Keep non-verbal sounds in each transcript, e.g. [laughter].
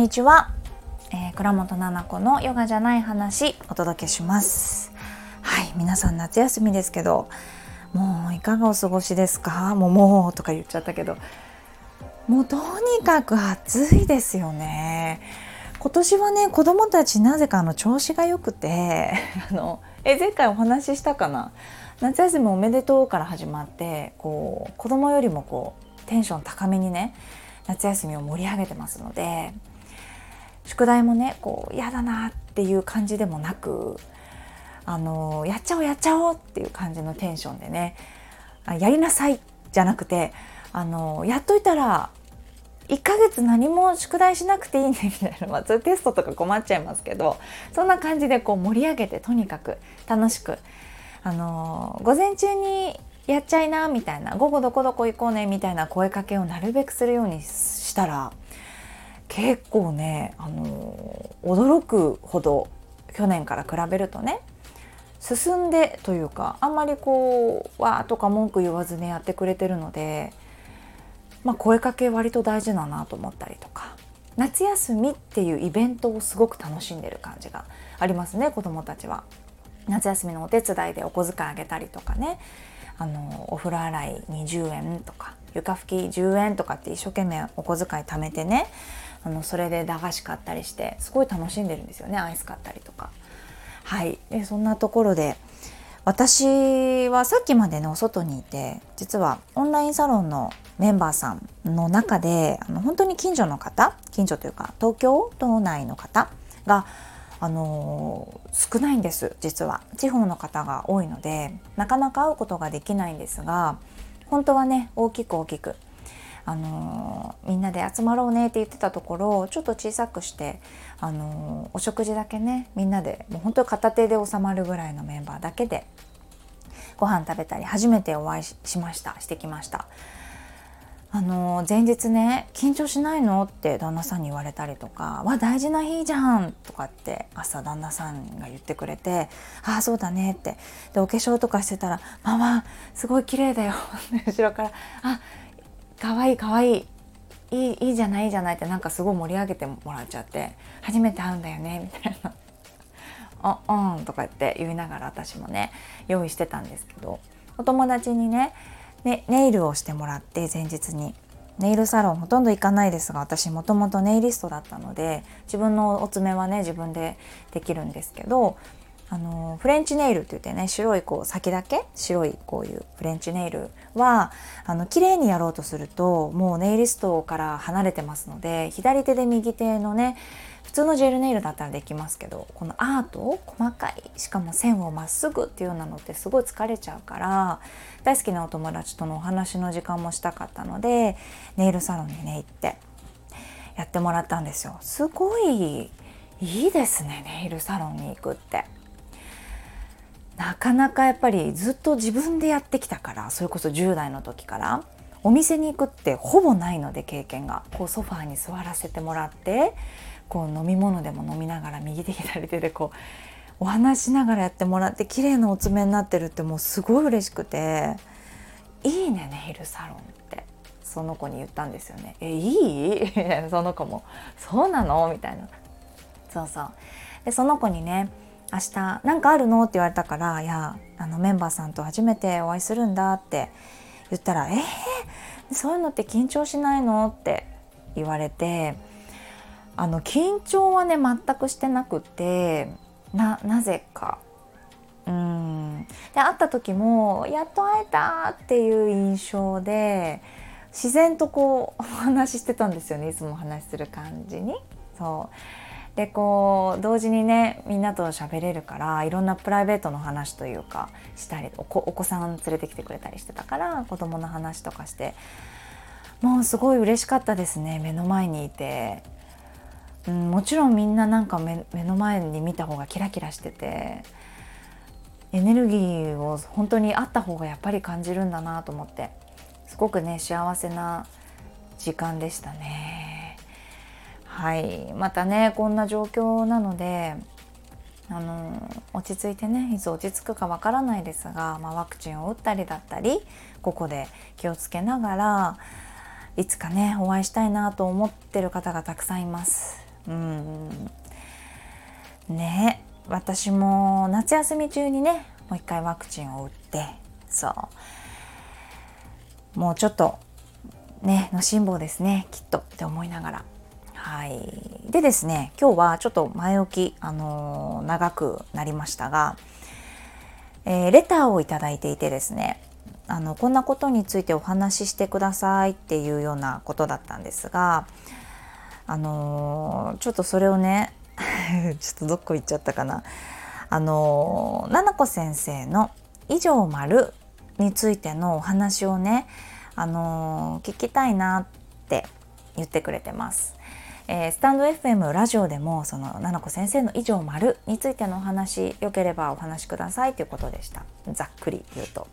にちは、えー、倉本々子のヨガじゃない話お届けします。はい皆さん夏休みですけどもういかがお過ごしですか？もうもうとか言っちゃったけどもうとにかく暑いですよね。今年はね子供たちなぜかあの調子が良くて [laughs] あのえ前回お話ししたかな？夏休みおめでとうから始まってこう子供よりもこうテンション高めにね夏休みを盛り上げてますので宿題もねこう嫌だなっていう感じでもなくあのやっちゃおうやっちゃおうっていう感じのテンションでねやりなさいじゃなくてあのやっといたら1ヶ月何も宿題しなくていいねみたいな、まあ、テストとか困っちゃいますけどそんな感じでこう盛り上げてとにかく楽しくあの午前中にやっちゃいなみたいな午後どこどこ行こうねみたいな声かけをなるべくするようにしたら結構ね、あの驚くほど去年から比べるとね進んでというかあんまりこうわとか文句言わずにやってくれてるので、まあ、声かけ割と大事だなと思ったりとか夏休みっていうイベントをすごく楽しんでる感じがありますね子どもたちは。夏休みのお手伝いでお小遣いあげたりとかねあのお風呂洗い20円とか床拭き10円とかって一生懸命お小遣い貯めてねあのそれで駄菓子買ったりしてすごい楽しんでるんですよねアイス買ったりとか。はいでそんなところで私はさっきまでねお外にいて実はオンラインサロンのメンバーさんの中であの本当に近所の方近所というか東京都内の方があの少ないんです実は地方の方が多いのでなかなか会うことができないんですが本当はね大きく大きくあのみんなで集まろうねって言ってたところちょっと小さくしてあのお食事だけねみんなでもう本当に片手で収まるぐらいのメンバーだけでご飯食べたり初めてお会いしましたしてきましたあの前日ね「緊張しないの?」って旦那さんに言われたりとか「わ大事な日じゃん」とかって朝旦那さんが言ってくれて「ああそうだね」ってでお化粧とかしてたら「ママすごい綺麗だよ」[laughs] 後ろから「あかわいいかわい。いいいいいじゃないいいじゃない」ってなんかすごい盛り上げてもらっちゃって「初めて会うんだよね」みたいな「[laughs] あうん」とかって言いながら私もね用意してたんですけどお友達にねでネイルをしてもらって前日に。ネイルサロンほとんど行かないですが私もともとネイリストだったので自分のお爪はね自分でできるんですけどあのフレンチネイルって言ってね白いこう先だけ白いこういうフレンチネイルはあの綺麗にやろうとするともうネイリストから離れてますので左手で右手のね普通のジェルネイルだったらできますけどこのアートを細かいしかも線をまっすぐっていうようなのってすごい疲れちゃうから大好きなお友達とのお話の時間もしたかったのでネイルサロンにね行ってやってもらったんですよ。すごいいいですねネイルサロンに行くって。なかなかやっぱりずっと自分でやってきたからそれこそ10代の時からお店に行くってほぼないので経験がこうソファーに座らせてもらってこう飲み物でも飲みながら右手左手でこうお話しながらやってもらって綺麗なお爪になってるってもうすごい嬉しくて「いいねネイルサロン」ってその子に言ったんですよね。えいい？[laughs] その子も「そうなの?」みたいな。そうそうでその子にね明日何かあるの?」って言われたから「いやあのメンバーさんと初めてお会いするんだ」って言ったら「えー、そういうのって緊張しないの?」って言われてあの緊張はね全くしてなくてななぜか。うんで会った時も「やっと会えた!」っていう印象で自然とこうお話ししてたんですよねいつもお話しする感じに。そうでこう同時にねみんなと喋れるからいろんなプライベートの話というかしたりお子さん連れてきてくれたりしてたから子供の話とかしてもうすごい嬉しかったですね目の前にいてうん、もちろんみんななんか目の前に見た方がキラキラしててエネルギーを本当にあった方がやっぱり感じるんだなと思ってすごくね幸せな時間でしたね。はい。またねこんな状況なのであの落ち着いてねいつ落ち着くかわからないですが、まあ、ワクチンを打ったりだったりここで気をつけながらいつかねお会いしたいなと思ってる方がたくさんいます。うん。ね。私も夏休み中にねもう一回ワクチンを打ってそう。もうちょっとねの辛抱ですねきっとって思いながら。はいでですね今日はちょっと前置き、あのー、長くなりましたが、えー、レターを頂いていてですねあのこんなことについてお話ししてくださいっていうようなことだったんですがあのー、ちょっとそれをね [laughs] ちょっとどっこ行っちゃったかなあのー、な子先生の「以上丸についてのお話をね、あのー、聞きたいなって言ってくれてます。えー、スタンド FM ラジオでもそのななこ先生の「以上丸についてのお話よければお話しくださいということでした。ざっくり言うと。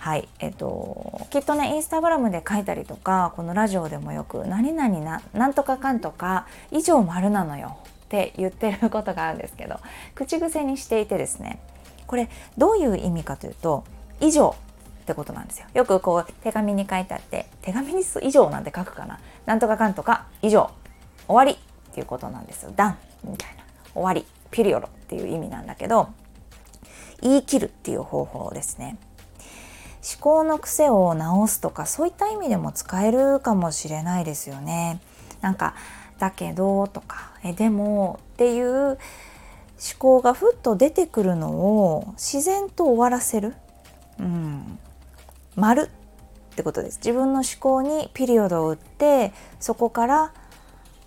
はい。えっと、きっとねインスタグラムで書いたりとかこのラジオでもよく「何々ななんとかかんとか以上丸なのよ」って言ってることがあるんですけど口癖にしていてですね。これどういう意味かというと「以上」ってことなんですよ。よくこう手紙に書いてあって手紙に以上なんて書くかな。なんとかかんとか以上。終わりっていうことなんですよ。ダンみたいな終わりピリオドっていう意味なんだけど言い切るっていう方法ですね。思考の癖を直すとかそういった意味でも使えるかもしれないですよね。なんかだけどとかえでもっていう思考がふっと出てくるのを自然と終わらせる。うん、丸ってことです。自分の思考にピリオドを打ってそこから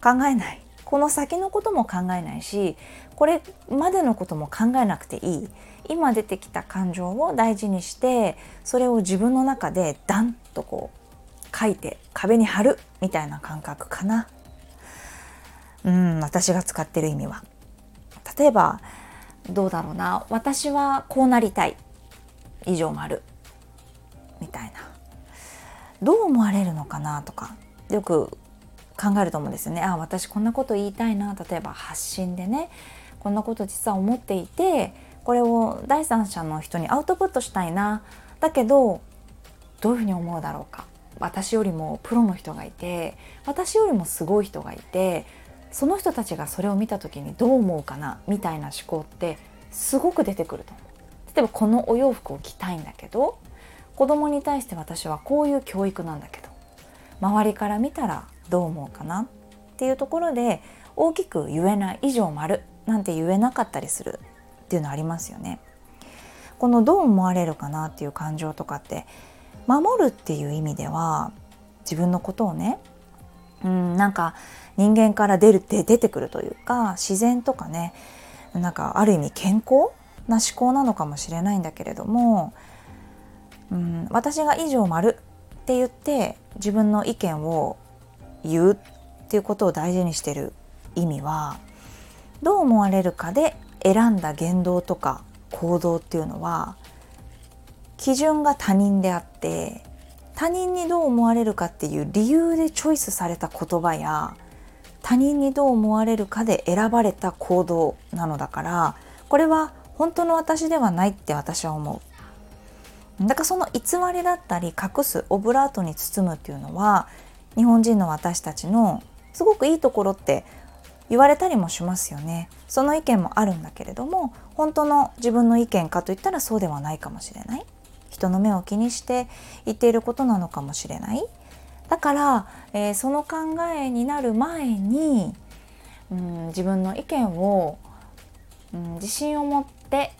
考えない。この先のことも考えないしこれまでのことも考えなくていい。今出てきた感情を大事にしてそれを自分の中でダンとこう書いて壁に貼るみたいな感覚かな。うん私が使ってる意味は。例えばどうだろうな。私はこうなりたい。以上丸みたいな。どう思われるのかなとか。よく考えると思うんですよね。あ私こんなこと言いたいな。例えば発信でねこんなこと実は思っていてこれを第三者の人にアウトプットしたいな。だけどどういうふうに思うだろうか。私よりもプロの人がいて私よりもすごい人がいてその人たちがそれを見た時にどう思うかな？みたいな思考ってすごく出てくると思う。例えばこのお洋服を着たいんだけど子供に対して私はこういう教育なんだけど周りから見たらどう思うかなっていうところで大きく言えない以上丸なんて言えなかったりするっていうのありますよね。このどう思われるかなっていう感情とかって守るっていう意味では自分のことをねうんなんか人間から出るって出てくるというか自然とかねなんかある意味健康な思考なのかもしれないんだけれども、うん、私が以上丸って言って自分の意見を言うっていうことを大事にしてる意味はどう思われるかで選んだ言動とか行動っていうのは基準が他人であって他人にどう思われるかっていう理由でチョイスされた言葉や他人にどう思われるかで選ばれた行動なのだからこれは本当の私ではないって私は思う。だからその偽りだったり隠すオブラートに包むっていうのは日本人の私たちのすごくいいところって言われたりもしますよね。その意見もあるんだけれども本当の自分の意見かといったらそうではないかもしれない。人の目を気にして言っていることなのかもしれない。だから、えー、その考えになる前に、うん、自分の意見を、うん、自信を持って、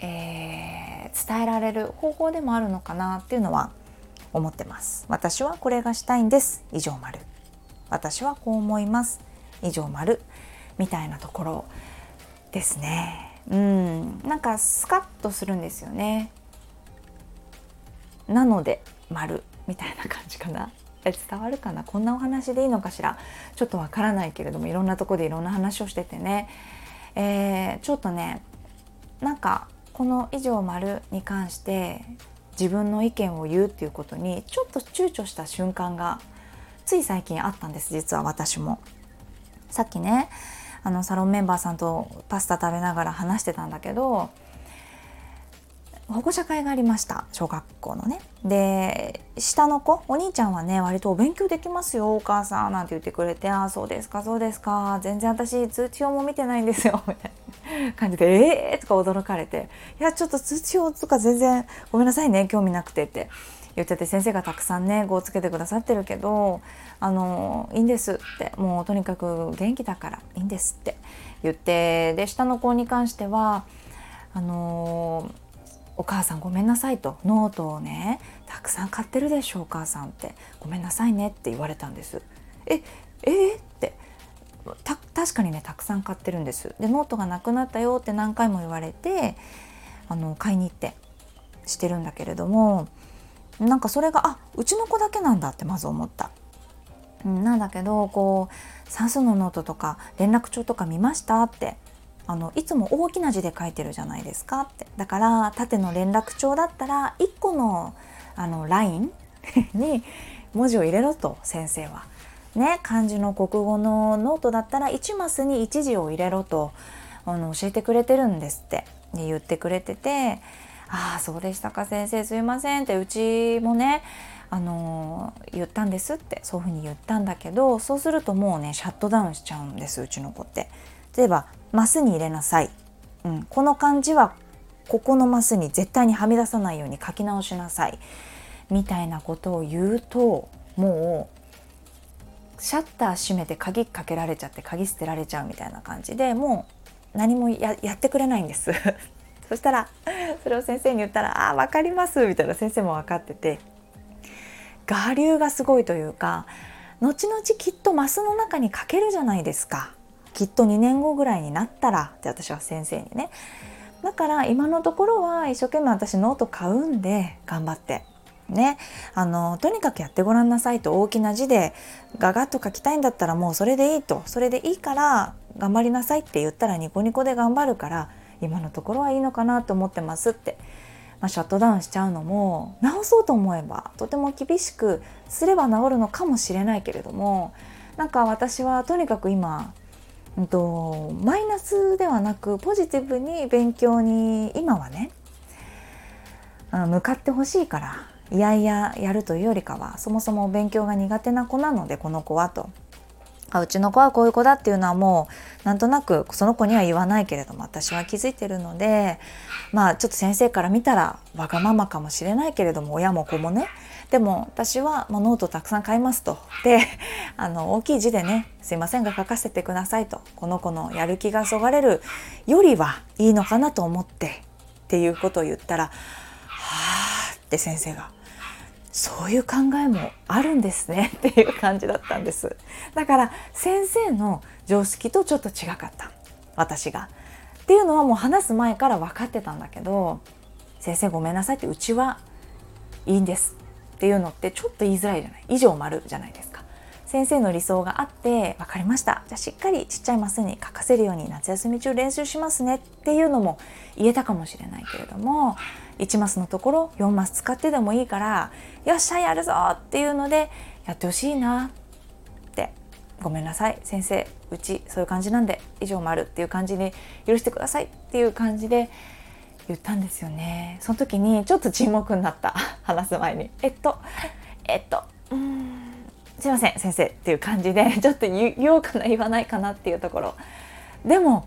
えー、伝えられる方法でもあるのかなっていうのは思ってます。私はこれがしたいんです。以上丸。私はこう思います。以上丸。みたいなところですね。うん。なんかスカッとするんですよね。なので丸。みたいな感じかな。伝わるかな？こんなお話でいいのかしら？ちょっとわからないけれどもいろんなとこでいろんな話をしててね、えー、ちょっとねなんかこの「以上丸に関して自分の意見を言うっていうことにちょっと躊躇した瞬間がつい最近あったんです実は私も。さっきねあのサロンメンバーさんとパスタ食べながら話してたんだけど保護者会がありました小学校のね。で下の子お兄ちゃんはね割とお勉強できますよお母さんなんて言ってくれてああそうですかそうですか全然私通知表も見てないんですよみたいな感じでええー、とか驚かれていやちょっと通知表とか全然ごめんなさいね興味なくてって言ってて先生がたくさんね語をつけてくださってるけどあのいいんですってもうとにかく元気だからいいんですって言ってで下の子に関してはあのお母さんごめんなさいとノートをねたくさん買ってるでしょお母さんって。ごめんなさいねって言われたんです。ええー、って。確かにねたくさん買ってるんです。でノートがなくなったよって何回も言われてあの買いに行ってしてるんだけれどもなんかそれがあうちの子だけなんだってまず思った。なんだけどこう算数のノートとか連絡帳とか見ましたってあのいつも大きな字で書いてるじゃないですかってだから縦の連絡帳だったら1個のあのライン [laughs] に文字を入れろと先生は。ね漢字の国語のノートだったら1マスに1字を入れろとあの教えてくれてるんですってね言ってくれててああそうでしたか先生すいませんってうちもねあの言ったんですってそういうふうに言ったんだけどそうするともうねシャットダウンしちゃうんですうちの子って。例えばマスに入れなさい、うん、この漢字はここのマスに絶対にはみ出さないように書き直しなさい。みたいなことを言うともうシャッター閉めて鍵かけられちゃって鍵捨てられちゃうみたいな感じでもう何もやってくれないんです。[laughs] そしたらそれを先生に言ったら「あ分かります」みたいな先生も分かってて。我流がすごいというか後々きっとマスの中に書けるじゃないですか。きっと2年後ぐらいになったらって私は先生にね。だから今のところは一生懸命私ノート買うんで頑張って。ね。あのとにかくやってごらんなさいと大きな字でガガッと書きたいんだったらもうそれでいいと。それでいいから頑張りなさいって言ったらニコニコで頑張るから今のところはいいのかなと思ってますって、まあ、シャットダウンしちゃうのも直そうと思えばとても厳しくすれば治るのかもしれないけれどもなんか私はとにかく今、うんと、マイナスではなくポジティブに勉強に今はね向かってほしいからいやいややるというよりかはそもそも勉強が苦手な子なのでこの子はと。あうちの子はこういう子だっていうのはもうなんとなくその子には言わないけれども私は気づいてるのでまあちょっと先生から見たらわがままかもしれないけれども親も子もねでも私は、まあ、ノートたくさん買いますと。で [laughs] あの大きい字でねすいませんが書かせてくださいと。この子のやる気がそがれるよりはいいのかなと思ってっていうことを言ったらはあって先生がそういう考えもあるんですね。[laughs] っていう感じだったんです。だから先生の常識とちょっと違かった。私が。っていうのはもう話す前から分かってたんだけど先生ごめんなさいってうちはいいんです。っていうのってちょっと言いづらいじゃない？以上丸じゃないですか。先生の理想があって分かりました。じゃあしっかりちっちゃいマスに書かせるように夏休み中練習しますねっていうのも言えたかもしれないけれども1マスのところ4マス使ってでもいいからよっしゃやるぞっていうのでやってほしいなって。ごめんなさい。先生うちそういう感じなんで以上丸っていう感じに許してくださいっていう感じで言ったんですよね。その時にちょっと沈黙になった。[laughs] 話す前に。えっとえっとうんすいません先生っていう感じで [laughs] ちょっと言おうかな言わないかなっていうところ。でも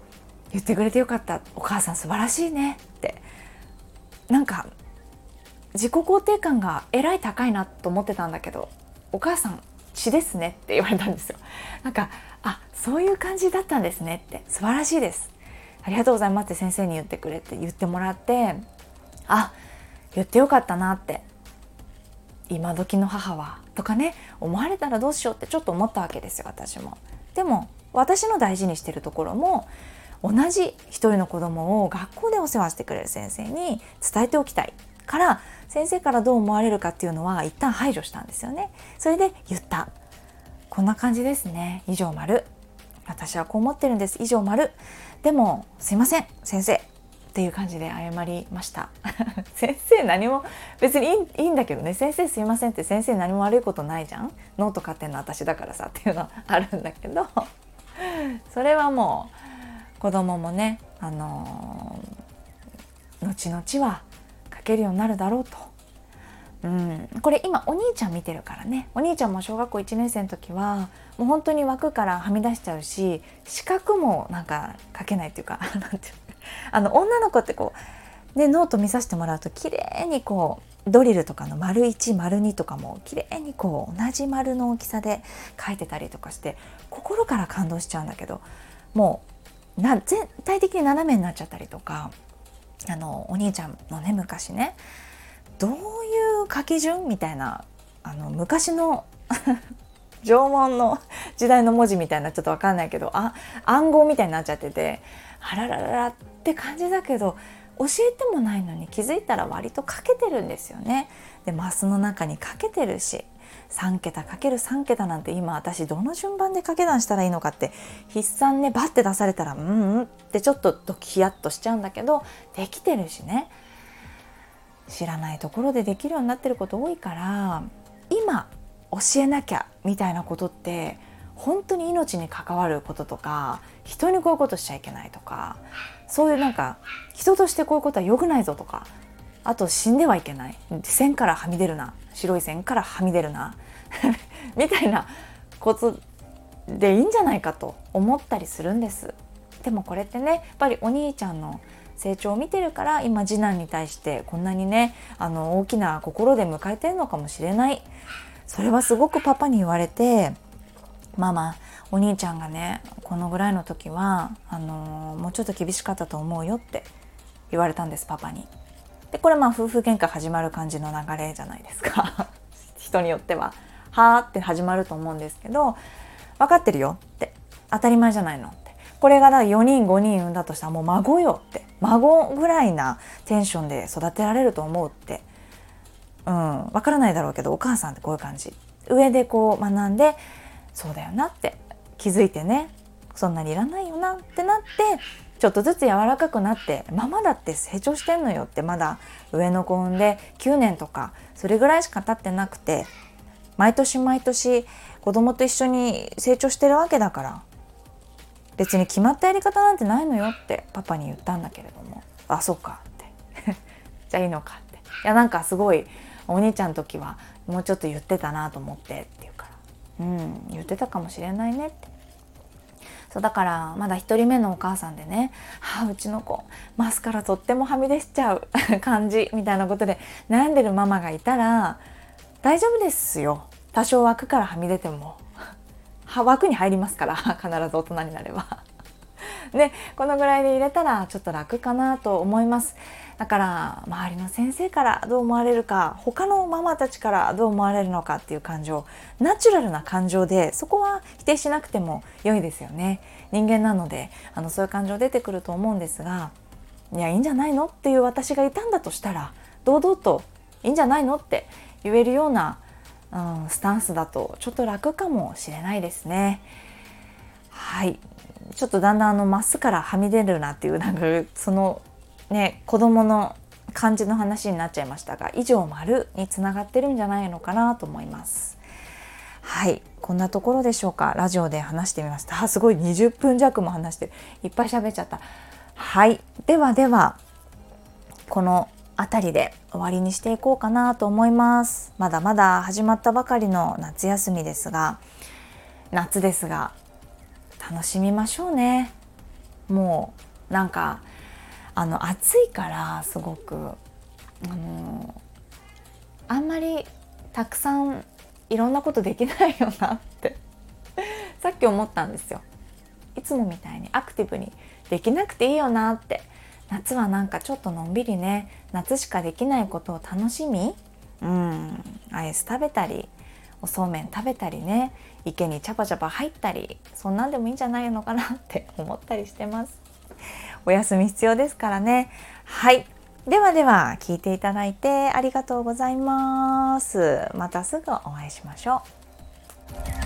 言ってくれてよかった。お母さん素晴らしいね。って。なんか自己肯定感がえらい高いなと思ってたんだけどお母さん血ですねって言われたんですよ。なんかあそういう感じだったんですねって。素晴らしいです。ありがとうございますって先生に言ってくれって言ってもらってあ言ってよかったなって今時の母はとかね思われたらどうしようってちょっと思ったわけですよ私も。でも私の大事にしてるところも同じ一人の子供を学校でお世話してくれる先生に伝えておきたいから先生からどう思われるかっていうのは一旦排除したんですよね。それで言った。こんな感じですね。以上丸。私はこう思ってるんです。以上丸。でもすいません。先生っていう感じで謝りました。[laughs] 先生何も別にいいんだけどね。先生すいませんって先生何も悪いことないじゃん？ノート買ってんの私だからさっていうのはあるんだけど。[laughs] それはもう子供もね、あのー、後々は書けるようになるだろうと。うん、これ今お兄ちゃん見てるからね。お兄ちゃんも小学校1年生の時はもう本当に枠からはみ出しちゃうし四角もなんか書けないっていうか [laughs] なんていうあの女の子ってこう、ね、ノート見させてもらうと綺麗にこうドリルとかの丸1丸2とかも綺麗にこう同じ丸の大きさで書いてたりとかして心から感動しちゃうんだけどもうな全体的に斜めになっちゃったりとかあのお兄ちゃんのね昔ね。どういう書き順みたいなあの昔の [laughs] 縄文の時代の文字みたいなちょっと分かんないけどあ暗号みたいになっちゃっててあららららって感じだけど教えてもないのに気づいたら割と書けてるんですよね。でマスの中に書けてるし3桁かける3桁なんて今私どの順番で掛け算したらいいのかって筆算ねバッて出されたらうんうんってちょっとドキヤッとしちゃうんだけどできてるしね知らないところでできるようになってること多いから今教えなきゃみたいなことって本当に命に関わることとか人にこういうことしちゃいけないとかそういうなんか人としてこういうことは良くないぞとかあと死んではいけない。線からはみ出るな。白い線からはみ出るな。[laughs] みたいなことでいいんじゃないかと思ったりするんです。でもこれってねやっぱりお兄ちゃんの成長を見てるから今次男に対してこんなにねあの大きな心で迎えてるのかもしれないそれはすごくパパに言われてママお兄ちゃんがねこのぐらいの時はあのもうちょっと厳しかったと思うよって言われたんですパパに。でこれまあ夫婦喧嘩始まる感じの流れじゃないですか [laughs] 人によっては。はあって始まると思うんですけど分かってるよって当たり前じゃないのこれがだ4人5人産んだとしたらもう孫よって。孫ぐらいなテンションで育てられると思うって。うん分からないだろうけどお母さんってこういう感じ。上でこう学んでそうだよなって。気づいてね。そんなにいらないよなってなってちょっとずつ柔らかくなってママだって成長してんのよって。まだ上の子産んで9年とかそれぐらいしか経ってなくて。毎年毎年子供と一緒に成長してるわけだから。別に決まったやり方なんてないのよってパパに言ったんだけれども。あそうかって。[laughs] じゃあいいのかって。いやなんかすごいお兄ちゃんの時はもうちょっと言ってたなと思ってって言うから。うん言ってたかもしれないねって。そうだからまだ1人目のお母さんでね「はあうちの子マスカラとってもはみ出しちゃう [laughs] 感じ」みたいなことで悩んでるママがいたら大丈夫ですよ。多少枠からはみ出ても。枠に入りますから [laughs] 必ず大人になれば。で [laughs] このぐらいで入れたらちょっと楽かなと思います。だから周りの先生からどう思われるか他のママたちからどう思われるのかっていう感情ナチュラルな感情でそこは否定しなくても良いですよね。人間なのであのそういう感情出てくると思うんですがいやいいんじゃないの？っていう私がいたんだとしたら堂々といいんじゃないの？って言えるような、うん、スタンスだとちょっと楽かもしれないですね。はい。ちょっとだんだんあのマスからはみ出るなっていうなんかそのね子供の感じの話になっちゃいましたが以上丸につながってるんじゃないのかなと思います。はい。こんなところでしょうか？ラジオで話してみました。あすごい。20分弱も話していっぱい喋っちゃった。はい。ではではこの辺りで終わりにしていこうかなと思います。まだまだ始まったばかりの夏休みですが夏ですが楽しみましょうね。もうなんかあの暑いからすごくあのあんまりたくさんいろんなことできないよなってさっき思ったんですよ。いつもみたいにアクティブにできなくていいよなって。夏はなんかちょっとのんびりね夏しかできないことを楽しみ？うんアイス食べたりおそうめん食べたりね池にチャパチャパ入ったりそんなんでもいいんじゃないのかなって [laughs] 思ったりしてます。お休み必要ですからね。はい。ではでは聞いていただいてありがとうございます。またすぐお会いしましょう。